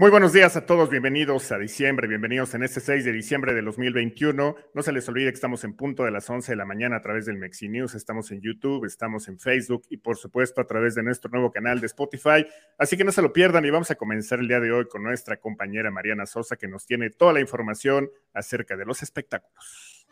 Muy buenos días a todos, bienvenidos a diciembre, bienvenidos en este 6 de diciembre de 2021. No se les olvide que estamos en punto de las 11 de la mañana a través del Mexi News, estamos en YouTube, estamos en Facebook y por supuesto a través de nuestro nuevo canal de Spotify. Así que no se lo pierdan y vamos a comenzar el día de hoy con nuestra compañera Mariana Sosa que nos tiene toda la información acerca de los espectáculos.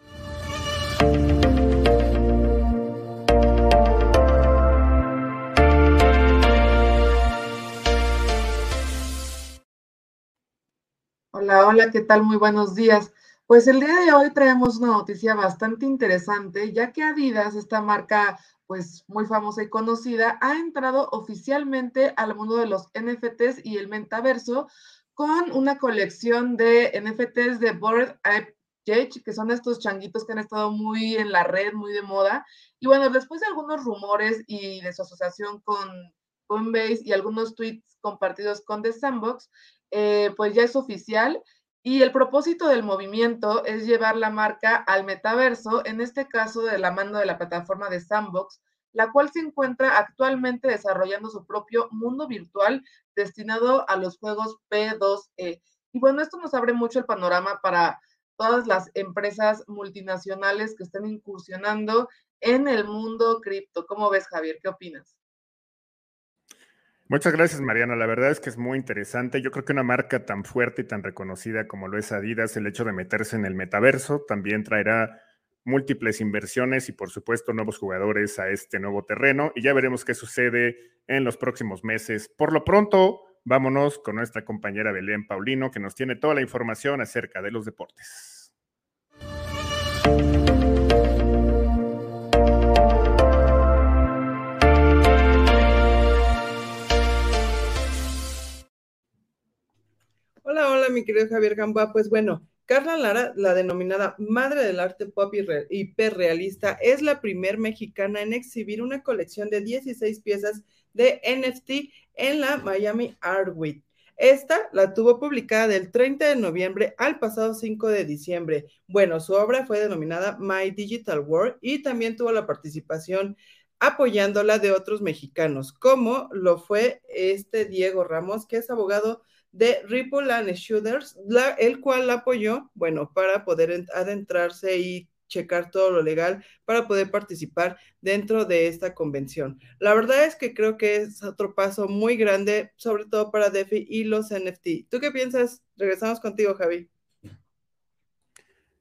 Hola, ¿qué tal? Muy buenos días. Pues el día de hoy traemos una noticia bastante interesante, ya que Adidas, esta marca pues muy famosa y conocida, ha entrado oficialmente al mundo de los NFTs y el metaverso con una colección de NFTs de Bored Ape que son estos changuitos que han estado muy en la red, muy de moda. Y bueno, después de algunos rumores y de su asociación con Coinbase y algunos tweets compartidos con The Sandbox, eh, pues ya es oficial. Y el propósito del movimiento es llevar la marca al metaverso, en este caso de la mano de la plataforma de Sandbox, la cual se encuentra actualmente desarrollando su propio mundo virtual destinado a los juegos P2E. Y bueno, esto nos abre mucho el panorama para todas las empresas multinacionales que están incursionando en el mundo cripto. ¿Cómo ves, Javier? ¿Qué opinas? Muchas gracias, Mariana. La verdad es que es muy interesante. Yo creo que una marca tan fuerte y tan reconocida como lo es Adidas, el hecho de meterse en el metaverso también traerá múltiples inversiones y, por supuesto, nuevos jugadores a este nuevo terreno. Y ya veremos qué sucede en los próximos meses. Por lo pronto, vámonos con nuestra compañera Belén Paulino, que nos tiene toda la información acerca de los deportes. Mi querido Javier Gamba. Pues bueno, Carla Lara, la denominada madre del arte pop hiperrealista, es la primer mexicana en exhibir una colección de 16 piezas de NFT en la Miami Art Week. Esta la tuvo publicada del 30 de noviembre al pasado 5 de diciembre. Bueno, su obra fue denominada My Digital World y también tuvo la participación apoyándola de otros mexicanos, como lo fue este Diego Ramos, que es abogado de Ripple and Shooters, el cual apoyó, bueno, para poder adentrarse y checar todo lo legal para poder participar dentro de esta convención. La verdad es que creo que es otro paso muy grande, sobre todo para DeFi y los NFT. ¿Tú qué piensas? Regresamos contigo, Javi.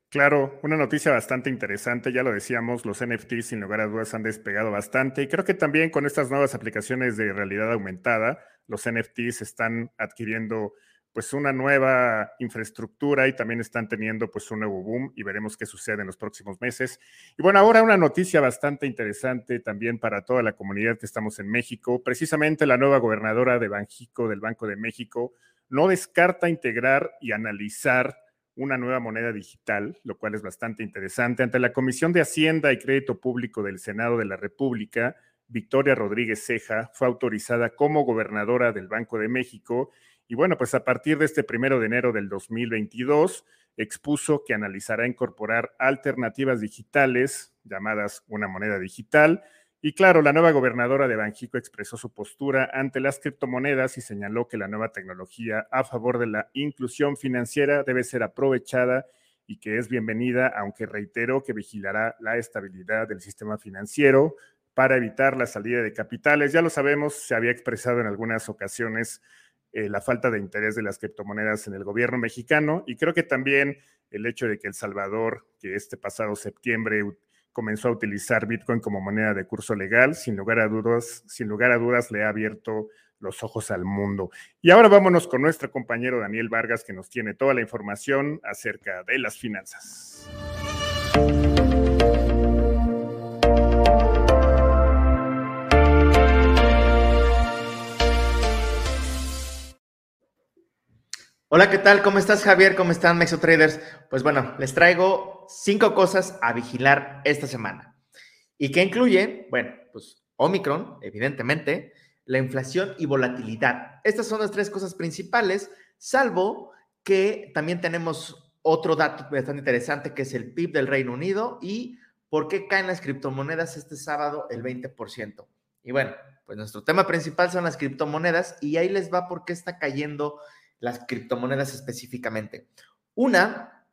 Claro, una noticia bastante interesante, ya lo decíamos, los NFTs sin lugar a dudas han despegado bastante y creo que también con estas nuevas aplicaciones de realidad aumentada, los NFTs están adquiriendo pues una nueva infraestructura y también están teniendo pues un nuevo boom y veremos qué sucede en los próximos meses. Y bueno, ahora una noticia bastante interesante también para toda la comunidad que estamos en México. Precisamente la nueva gobernadora de Banjico del Banco de México no descarta integrar y analizar una nueva moneda digital, lo cual es bastante interesante. Ante la Comisión de Hacienda y Crédito Público del Senado de la República, Victoria Rodríguez Ceja fue autorizada como gobernadora del Banco de México y bueno, pues a partir de este primero de enero del 2022 expuso que analizará incorporar alternativas digitales llamadas una moneda digital. Y claro, la nueva gobernadora de Banjico expresó su postura ante las criptomonedas y señaló que la nueva tecnología a favor de la inclusión financiera debe ser aprovechada y que es bienvenida, aunque reiteró que vigilará la estabilidad del sistema financiero, para evitar la salida de capitales. Ya lo sabemos, se había expresado en algunas ocasiones eh, la falta de interés de las criptomonedas en el gobierno mexicano y creo que también el hecho de que El Salvador, que este pasado septiembre comenzó a utilizar Bitcoin como moneda de curso legal, sin lugar a dudas, sin lugar a dudas le ha abierto los ojos al mundo. Y ahora vámonos con nuestro compañero Daniel Vargas, que nos tiene toda la información acerca de las finanzas. Hola, ¿qué tal? ¿Cómo estás, Javier? ¿Cómo están, Mexo Traders? Pues bueno, les traigo cinco cosas a vigilar esta semana. ¿Y qué incluye? Bueno, pues Omicron, evidentemente, la inflación y volatilidad. Estas son las tres cosas principales, salvo que también tenemos otro dato bastante interesante, que es el PIB del Reino Unido y por qué caen las criptomonedas este sábado el 20%. Y bueno, pues nuestro tema principal son las criptomonedas y ahí les va por qué está cayendo las criptomonedas específicamente. Una,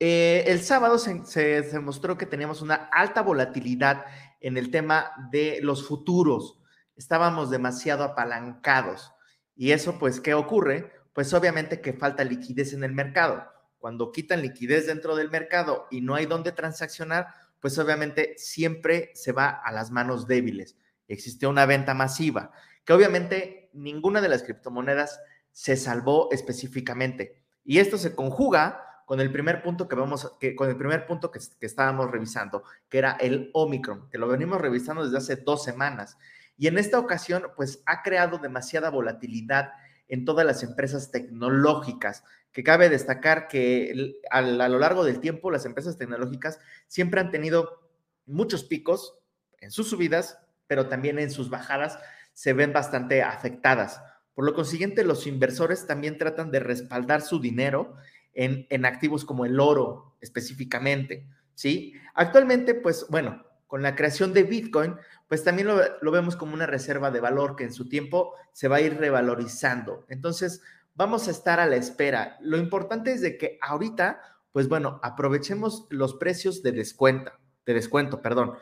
eh, el sábado se, se demostró que teníamos una alta volatilidad en el tema de los futuros. Estábamos demasiado apalancados. Y eso, pues, ¿qué ocurre? Pues obviamente que falta liquidez en el mercado. Cuando quitan liquidez dentro del mercado y no hay dónde transaccionar, pues obviamente siempre se va a las manos débiles. Existe una venta masiva, que obviamente ninguna de las criptomonedas se salvó específicamente. Y esto se conjuga con el primer punto que vamos, que, con el primer punto que, que estábamos revisando, que era el Omicron, que lo venimos revisando desde hace dos semanas. Y en esta ocasión, pues ha creado demasiada volatilidad en todas las empresas tecnológicas, que cabe destacar que a, lo largo del tiempo las empresas tecnológicas siempre han tenido muchos picos en sus subidas, pero también en sus bajadas se ven bastante afectadas. Por lo consiguiente, los inversores también tratan de respaldar su dinero en, en activos como el oro específicamente, ¿sí? Actualmente, pues bueno, con la creación de Bitcoin, pues también lo, vemos como una reserva de valor que en su tiempo se va a ir revalorizando. Entonces, vamos a estar a la espera. Lo importante es de que ahorita, pues bueno, aprovechemos los precios de descuento, de descuento, perdón.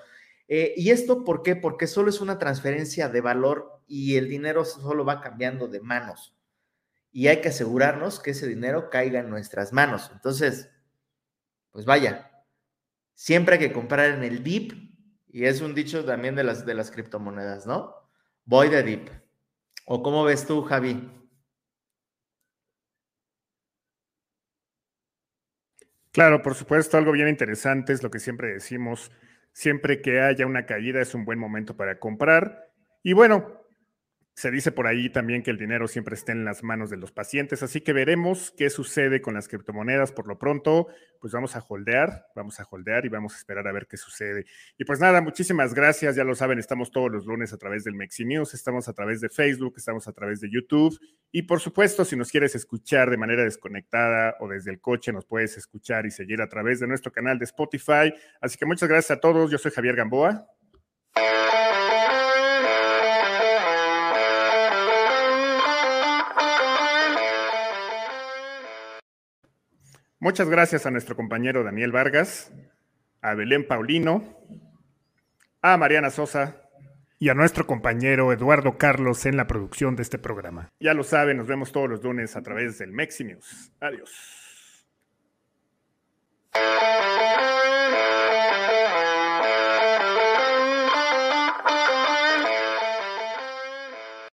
Eh, ¿Y esto por qué? Porque solo es una transferencia de valor y el dinero solo va cambiando de manos. Y hay que asegurarnos que ese dinero caiga en nuestras manos. Entonces, pues vaya, siempre hay que comprar en el DIP y es un dicho también de las, de las criptomonedas, ¿no? Voy de deep. ¿O cómo ves tú, Javi? Claro, por supuesto, algo bien interesante es lo que siempre decimos, siempre que haya una caída es un buen momento para comprar. Y bueno, se dice por ahí también que el dinero siempre está en las manos de los pacientes, así que veremos qué sucede con las criptomonedas por lo pronto. Pues vamos a holdear, vamos a holdear y vamos a esperar a ver qué sucede. Y pues nada, muchísimas gracias. Ya lo saben, estamos todos los lunes a través del Mexi News, estamos a través de Facebook, estamos a través de YouTube. Y por supuesto, si nos quieres escuchar de manera desconectada o desde el coche, nos puedes escuchar y seguir a través de nuestro canal de Spotify. Así que muchas gracias a todos. Yo soy Javier Gamboa. Muchas gracias a nuestro compañero Daniel Vargas, a Belén Paulino, a Mariana Sosa y a nuestro compañero Eduardo Carlos en la producción de este programa. Ya lo saben, nos vemos todos los lunes a través del Mexi. Adiós.